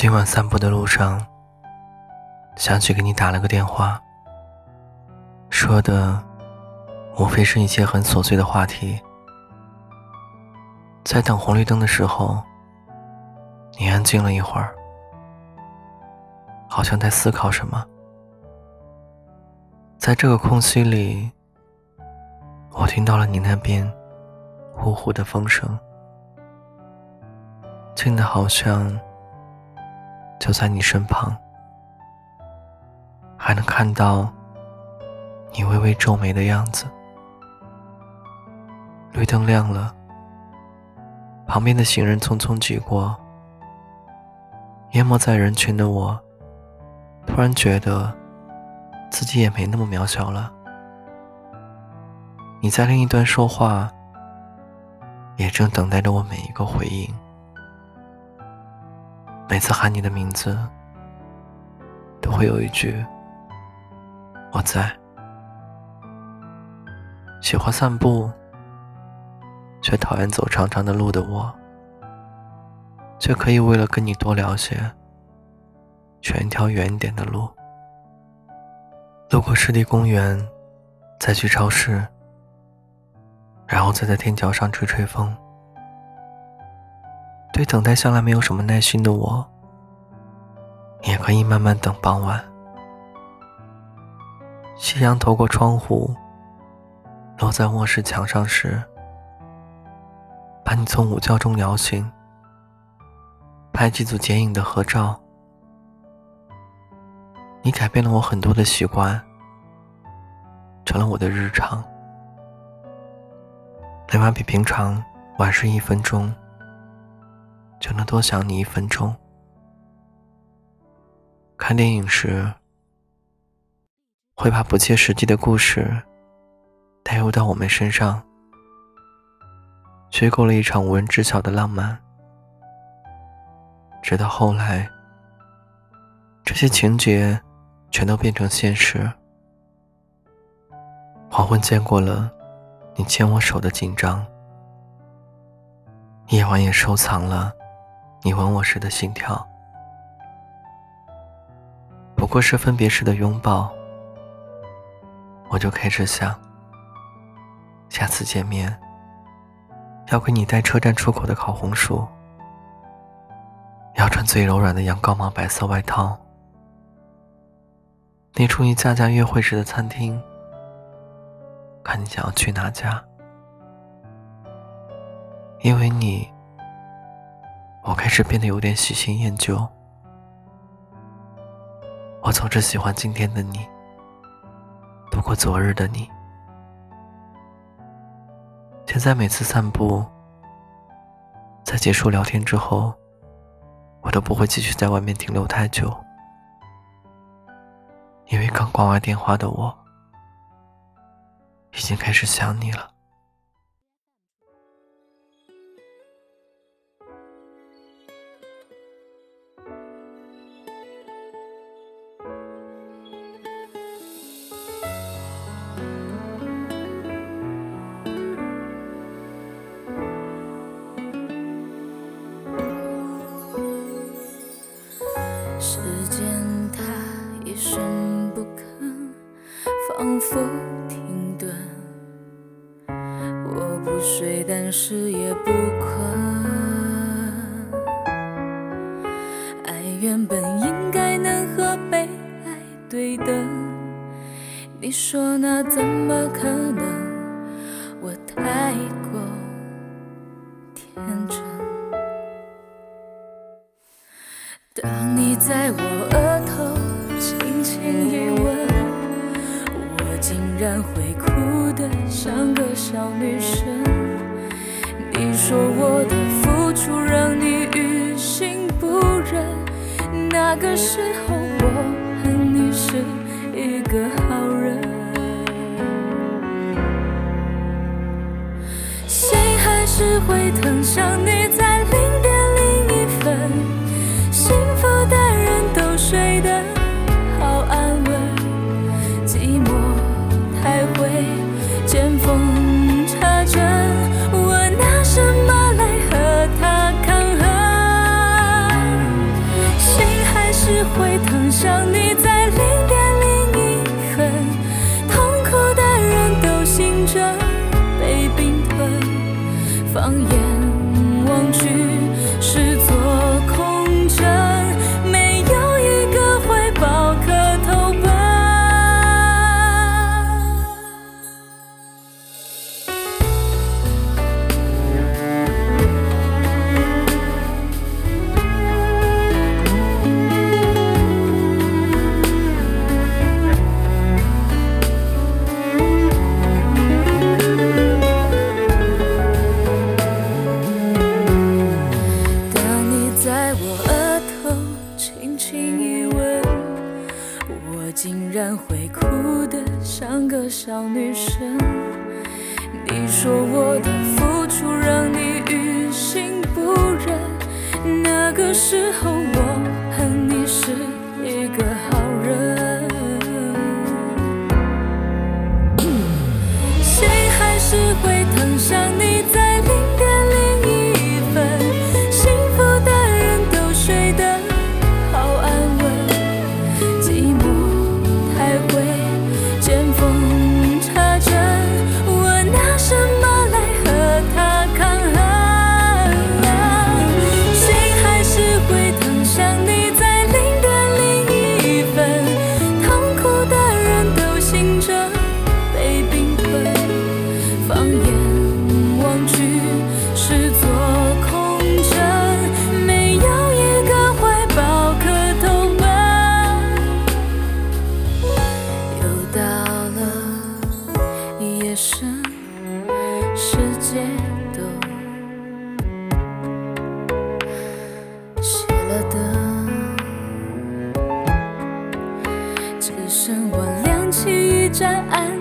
今晚散步的路上，想起给你打了个电话，说的无非是一些很琐碎的话题。在等红绿灯的时候，你安静了一会儿，好像在思考什么。在这个空隙里，我听到了你那边呼呼的风声，静的好像。就在你身旁，还能看到你微微皱眉的样子。绿灯亮了，旁边的行人匆匆挤过，淹没在人群的我，突然觉得自己也没那么渺小了。你在另一端说话，也正等待着我每一个回应。每次喊你的名字，都会有一句“我在”。喜欢散步，却讨厌走长长的路的我，却可以为了跟你多聊些，选一条远一点的路。路过湿地公园，再去超市，然后再在天桥上吹吹风。对等待向来没有什么耐心的我，也可以慢慢等傍晚。夕阳透过窗户，落在卧室墙上时，把你从午觉中摇醒，拍几组剪影的合照。你改变了我很多的习惯，成了我的日常。每晚比平常晚睡一分钟。就能多想你一分钟。看电影时，会把不切实际的故事带入到我们身上，虚构了一场无人知晓的浪漫。直到后来，这些情节全都变成现实。黄昏见过了你牵我手的紧张，夜晚也收藏了。你吻我时的心跳，不过是分别时的拥抱。我就开始想，下次见面要给你带车站出口的烤红薯，要穿最柔软的羊羔毛白色外套，列出一家家约会时的餐厅，看你想要去哪家，因为你。我开始变得有点喜新厌旧。我总是喜欢今天的你，不过昨日的你。现在每次散步，在结束聊天之后，我都不会继续在外面停留太久，因为刚挂完电话的我，已经开始想你了。睡，但是也不困。爱原本应该能和被爱对等，你说那怎么可能？我太过天真。当你在我额头轻轻一吻。然会哭得像个小女生。你说我的付出让你于心不忍，那个时候我恨你是一个好人。心还是会疼，你说我的付出让你于心不忍那个时候我夜深世界都熄了灯只剩我亮起一盏暗